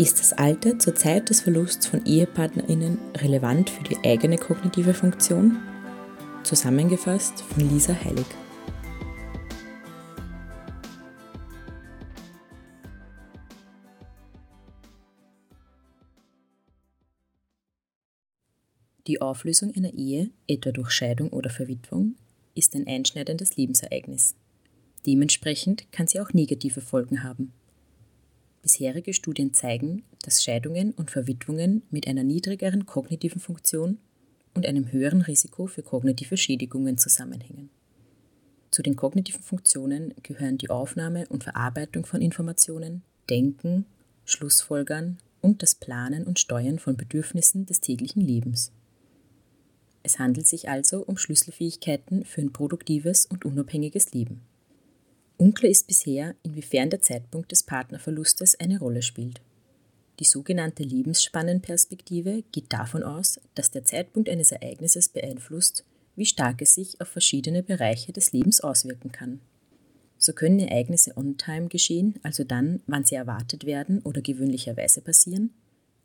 Ist das Alter zur Zeit des Verlusts von EhepartnerInnen relevant für die eigene kognitive Funktion? Zusammengefasst von Lisa Heilig. Die Auflösung einer Ehe, etwa durch Scheidung oder Verwitwung, ist ein einschneidendes Lebensereignis. Dementsprechend kann sie auch negative Folgen haben. Bisherige Studien zeigen, dass Scheidungen und Verwitwungen mit einer niedrigeren kognitiven Funktion und einem höheren Risiko für kognitive Schädigungen zusammenhängen. Zu den kognitiven Funktionen gehören die Aufnahme und Verarbeitung von Informationen, Denken, Schlussfolgern und das Planen und Steuern von Bedürfnissen des täglichen Lebens. Es handelt sich also um Schlüsselfähigkeiten für ein produktives und unabhängiges Leben. Unklar ist bisher, inwiefern der Zeitpunkt des Partnerverlustes eine Rolle spielt. Die sogenannte Lebensspannenperspektive geht davon aus, dass der Zeitpunkt eines Ereignisses beeinflusst, wie stark es sich auf verschiedene Bereiche des Lebens auswirken kann. So können Ereignisse on-time geschehen, also dann, wann sie erwartet werden oder gewöhnlicherweise passieren,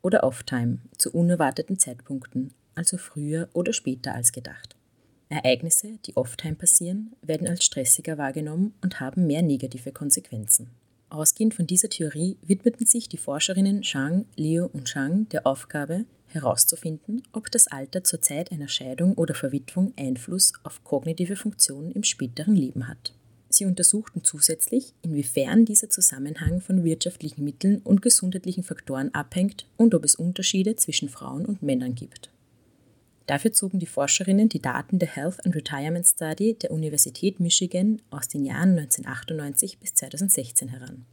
oder off-time, zu unerwarteten Zeitpunkten, also früher oder später als gedacht. Ereignisse, die oft heim passieren, werden als stressiger wahrgenommen und haben mehr negative Konsequenzen. Ausgehend von dieser Theorie widmeten sich die Forscherinnen Zhang, Liu und Zhang der Aufgabe, herauszufinden, ob das Alter zur Zeit einer Scheidung oder Verwitwung Einfluss auf kognitive Funktionen im späteren Leben hat. Sie untersuchten zusätzlich, inwiefern dieser Zusammenhang von wirtschaftlichen Mitteln und gesundheitlichen Faktoren abhängt und ob es Unterschiede zwischen Frauen und Männern gibt. Dafür zogen die Forscherinnen die Daten der Health and Retirement Study der Universität Michigan aus den Jahren 1998 bis 2016 heran.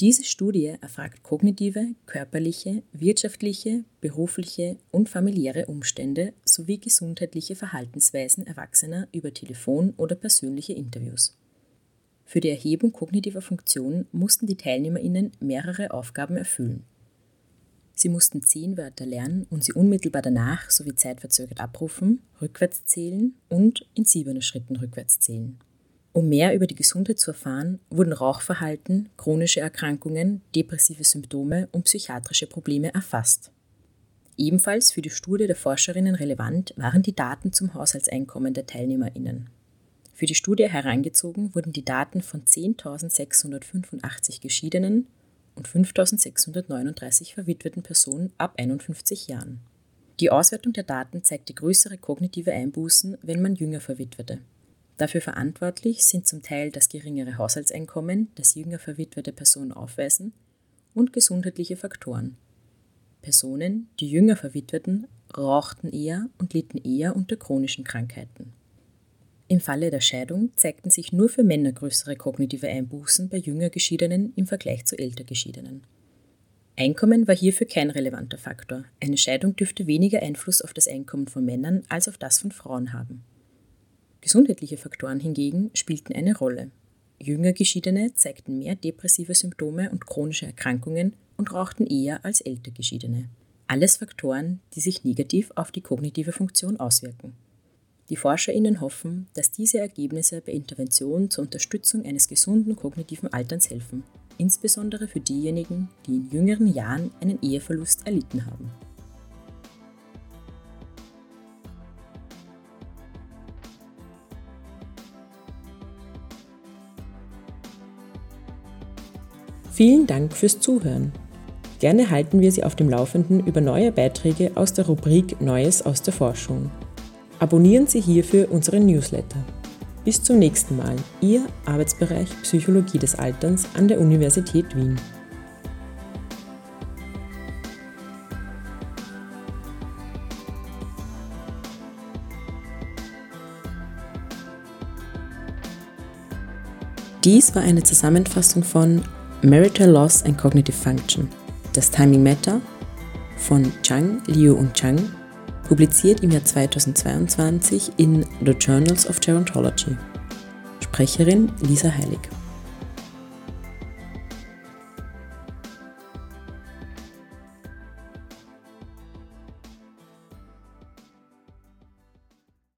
Diese Studie erfragt kognitive, körperliche, wirtschaftliche, berufliche und familiäre Umstände sowie gesundheitliche Verhaltensweisen Erwachsener über Telefon oder persönliche Interviews. Für die Erhebung kognitiver Funktionen mussten die Teilnehmerinnen mehrere Aufgaben erfüllen. Sie mussten zehn Wörter lernen und sie unmittelbar danach sowie zeitverzögert abrufen, rückwärts zählen und in siebener Schritten rückwärts zählen. Um mehr über die Gesundheit zu erfahren, wurden Rauchverhalten, chronische Erkrankungen, depressive Symptome und psychiatrische Probleme erfasst. Ebenfalls für die Studie der Forscherinnen relevant waren die Daten zum Haushaltseinkommen der Teilnehmerinnen. Für die Studie herangezogen wurden die Daten von 10.685 Geschiedenen und 5.639 verwitweten Personen ab 51 Jahren. Die Auswertung der Daten zeigte größere kognitive Einbußen, wenn man jünger verwitwete. Dafür verantwortlich sind zum Teil das geringere Haushaltseinkommen, das jünger verwitwete Personen aufweisen, und gesundheitliche Faktoren. Personen, die jünger verwitweten, rauchten eher und litten eher unter chronischen Krankheiten. Im Falle der Scheidung zeigten sich nur für Männer größere kognitive Einbußen bei jünger Geschiedenen im Vergleich zu älter Geschiedenen. Einkommen war hierfür kein relevanter Faktor. Eine Scheidung dürfte weniger Einfluss auf das Einkommen von Männern als auf das von Frauen haben. Gesundheitliche Faktoren hingegen spielten eine Rolle. Jünger Geschiedene zeigten mehr depressive Symptome und chronische Erkrankungen und rauchten eher als älter Geschiedene. Alles Faktoren, die sich negativ auf die kognitive Funktion auswirken. Die ForscherInnen hoffen, dass diese Ergebnisse bei Interventionen zur Unterstützung eines gesunden kognitiven Alterns helfen, insbesondere für diejenigen, die in jüngeren Jahren einen Eheverlust erlitten haben. Vielen Dank fürs Zuhören. Gerne halten wir Sie auf dem Laufenden über neue Beiträge aus der Rubrik Neues aus der Forschung. Abonnieren Sie hierfür unseren Newsletter. Bis zum nächsten Mal, Ihr Arbeitsbereich Psychologie des Alterns an der Universität Wien. Dies war eine Zusammenfassung von Marital Loss and Cognitive Function, das Timing Matter von Chang, Liu und Chang, publiziert im Jahr 2022 in The Journals of Gerontology. Sprecherin Lisa Heilig.